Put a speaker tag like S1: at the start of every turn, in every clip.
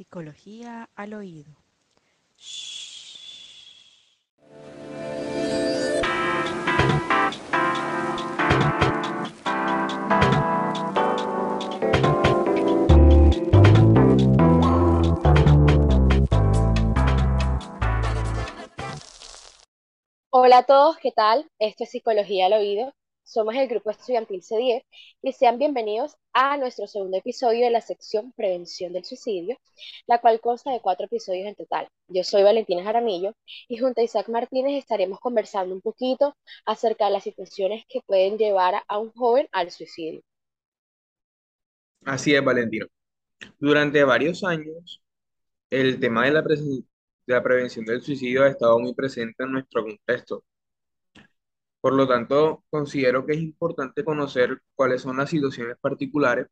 S1: Psicología al oído.
S2: Hola a todos, ¿qué tal? Esto es Psicología al Oído. Somos el grupo estudiantil C10 y sean bienvenidos a nuestro segundo episodio de la sección Prevención del Suicidio, la cual consta de cuatro episodios en total. Yo soy Valentina Jaramillo y junto a Isaac Martínez estaremos conversando un poquito acerca de las situaciones que pueden llevar a un joven al suicidio.
S3: Así es, Valentina. Durante varios años, el tema de la, de la prevención del suicidio ha estado muy presente en nuestro contexto por lo tanto, considero que es importante conocer cuáles son las situaciones particulares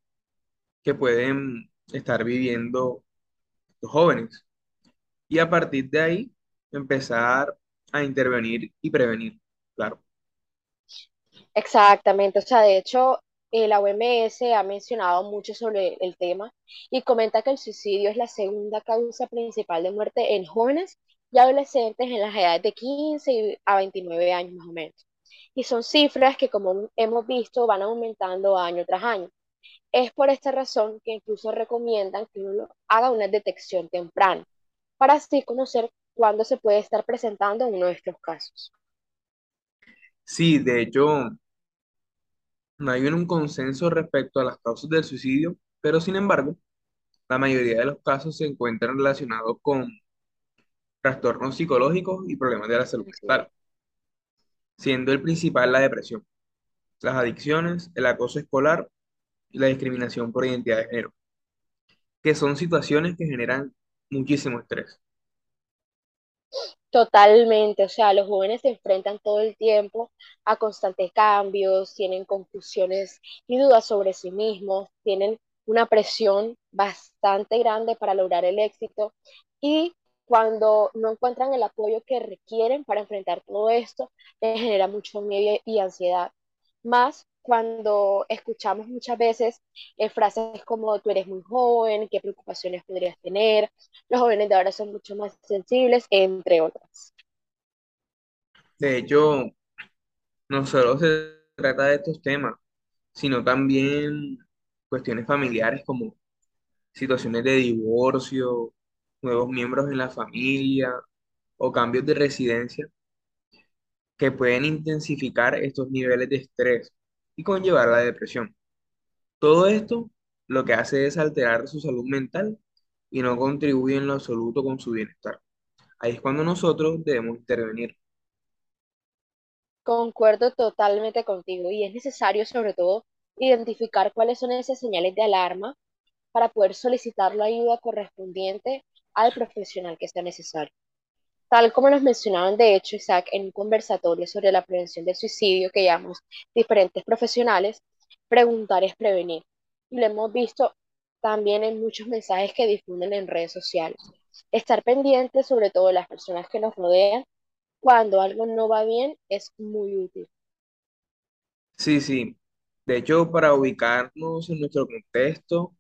S3: que pueden estar viviendo los jóvenes y a partir de ahí empezar a intervenir y prevenir, claro.
S2: Exactamente, o sea, de hecho, eh, la OMS ha mencionado mucho sobre el tema y comenta que el suicidio es la segunda causa principal de muerte en jóvenes y adolescentes en las edades de 15 a 29 años más o menos y son cifras que como hemos visto van aumentando año tras año. Es por esta razón que incluso recomiendan que uno haga una detección temprana para así conocer cuándo se puede estar presentando uno de estos casos.
S3: Sí, de hecho, no hay un consenso respecto a las causas del suicidio, pero sin embargo, la mayoría de los casos se encuentran relacionados con trastornos psicológicos y problemas de la salud mental siendo el principal la depresión, las adicciones, el acoso escolar y la discriminación por identidad de género, que son situaciones que generan muchísimo estrés.
S2: Totalmente, o sea, los jóvenes se enfrentan todo el tiempo a constantes cambios, tienen confusiones y dudas sobre sí mismos, tienen una presión bastante grande para lograr el éxito y cuando no encuentran el apoyo que requieren para enfrentar todo esto, les genera mucho miedo y ansiedad. Más cuando escuchamos muchas veces eh, frases como tú eres muy joven, qué preocupaciones podrías tener, los jóvenes de ahora son mucho más sensibles, entre otras.
S3: De hecho, no solo se trata de estos temas, sino también cuestiones familiares como situaciones de divorcio, nuevos miembros en la familia o cambios de residencia que pueden intensificar estos niveles de estrés y conllevar la depresión. Todo esto lo que hace es alterar su salud mental y no contribuye en lo absoluto con su bienestar. Ahí es cuando nosotros debemos intervenir.
S2: Concuerdo totalmente contigo y es necesario sobre todo identificar cuáles son esas señales de alarma para poder solicitar la ayuda correspondiente al profesional que sea necesario. Tal como nos mencionaban, de hecho, Isaac, en un conversatorio sobre la prevención del suicidio que llamamos diferentes profesionales, preguntar es prevenir. Y lo hemos visto también en muchos mensajes que difunden en redes sociales. Estar pendiente sobre todo de las personas que nos rodean cuando algo no va bien es muy útil.
S3: Sí, sí. De hecho, para ubicarnos en nuestro contexto,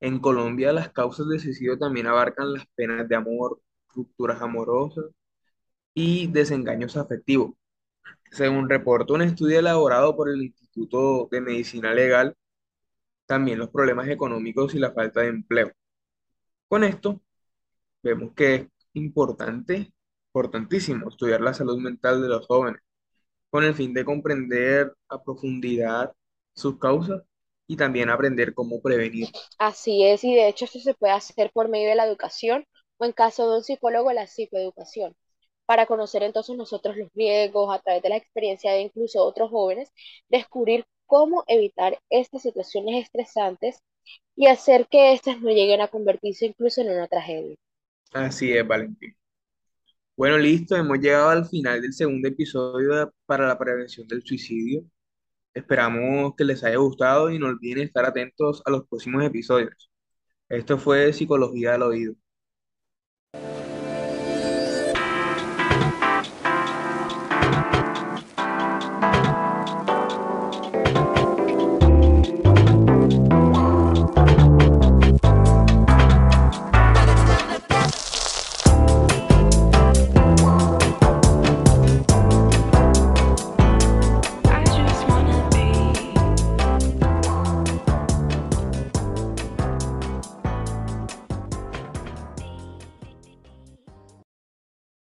S3: en Colombia las causas de suicidio también abarcan las penas de amor, rupturas amorosas y desengaños afectivos. Según reporta un estudio elaborado por el Instituto de Medicina Legal, también los problemas económicos y la falta de empleo. Con esto, vemos que es importante, importantísimo estudiar la salud mental de los jóvenes, con el fin de comprender a profundidad sus causas y también aprender cómo prevenir.
S2: Así es, y de hecho esto se puede hacer por medio de la educación o en caso de un psicólogo la psicoeducación, para conocer entonces nosotros los riesgos a través de la experiencia de incluso otros jóvenes, descubrir cómo evitar estas situaciones estresantes y hacer que éstas no lleguen a convertirse incluso en una tragedia.
S3: Así es, Valentín. Bueno, listo, hemos llegado al final del segundo episodio para la prevención del suicidio. Esperamos que les haya gustado y no olviden estar atentos a los próximos episodios. Esto fue Psicología del Oído.